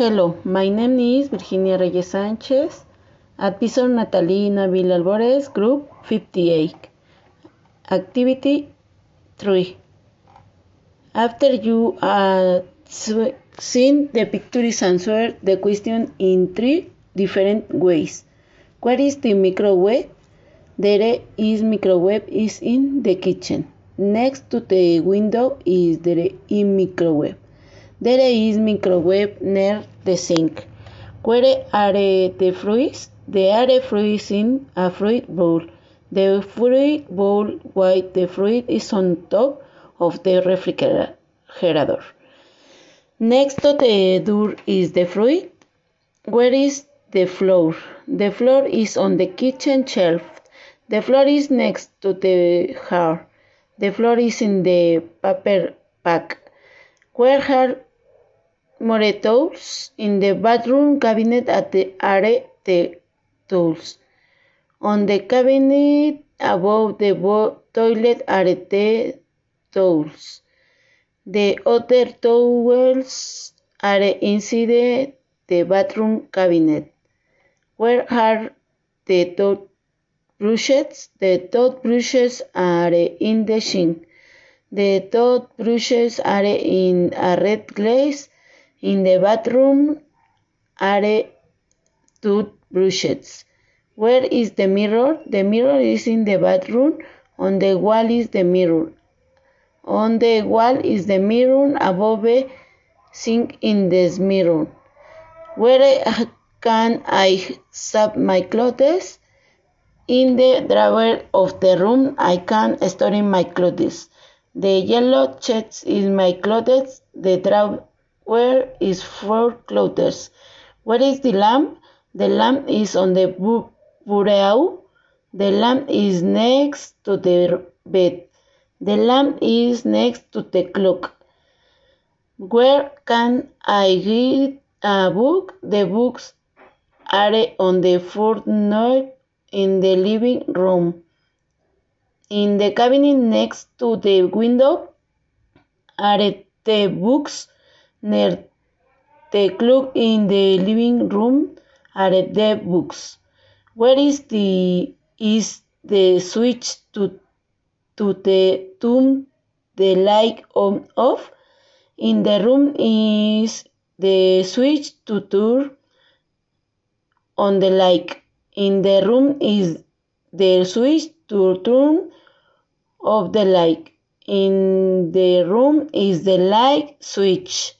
Hello, my name is Virginia Reyes Sanchez at Pisor Natalina Villa Albores, Group 58. Activity 3. After you have seen the pictures, answer the question in three different ways. Where is the microwave? There is microwave is in the kitchen. Next to the window is is microwave. There is microwave near the sink. Where are the fruits? There are fruits in a fruit bowl. The fruit bowl while the fruit is on top of the refrigerator. Next to the door is the fruit. Where is the flour? The flour is on the kitchen shelf. The flour is next to the jar. The flour is in the paper pack. Where are more tools? In the bathroom cabinet at the are the tools. On the cabinet above the toilet are the towels. The other towels are inside the bathroom cabinet. Where are the toothbrushes? The toothbrushes are in the sink. The toothbrushes are in a red glass. In the bathroom are toothbrushes. Where is the mirror? The mirror is in the bathroom. On the wall is the mirror. On the wall is the mirror above the sink in this mirror. Where can I save my clothes? In the drawer of the room I can store my clothes. The yellow chest is my clothes. The drawer is for clothes. Where is the lamp? The lamp is on the bureau. The lamp is next to the bed. The lamp is next to the clock. Where can I read a book? The books are on the floor in the living room. In the cabinet next to the window are the books. Near the clock in the living room are the books. Where is the is the switch to to the turn the light on off? In the room is the switch to turn on the light. In the room is the switch to turn off the light. In the room is the light switch.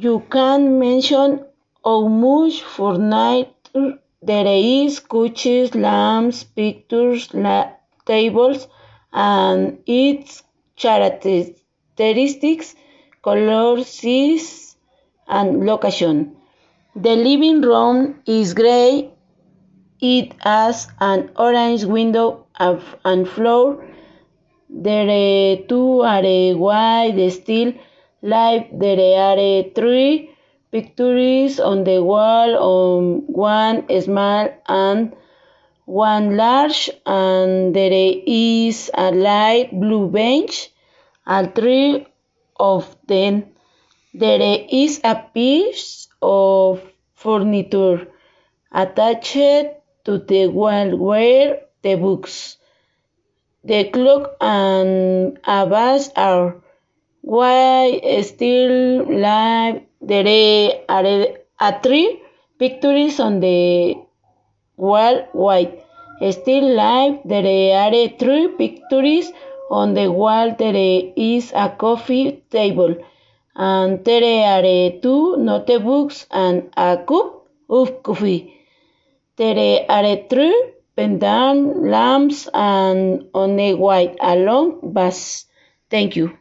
You can mention how much furniture there is, couches, lamps, pictures, la tables, and its characteristics, color, size, and location. The living room is gray. It has an orange window and floor. There are two are white steel light. There are three pictures on the wall, on one small and one large, and there is a light blue bench, and three of them. There is a piece of furniture attached to the wall where the books, the clock, and a vase are. Why still live? There are three pictures on the wall white. Still live. There are three pictures on the wall. There is a coffee table. And there are two notebooks and a cup of coffee. There are three pendant lamps and on a white a long vase. Thank you.